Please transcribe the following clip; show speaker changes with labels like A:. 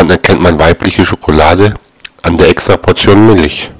A: Woran erkennt man weibliche Schokolade? An der extra Portion Milch.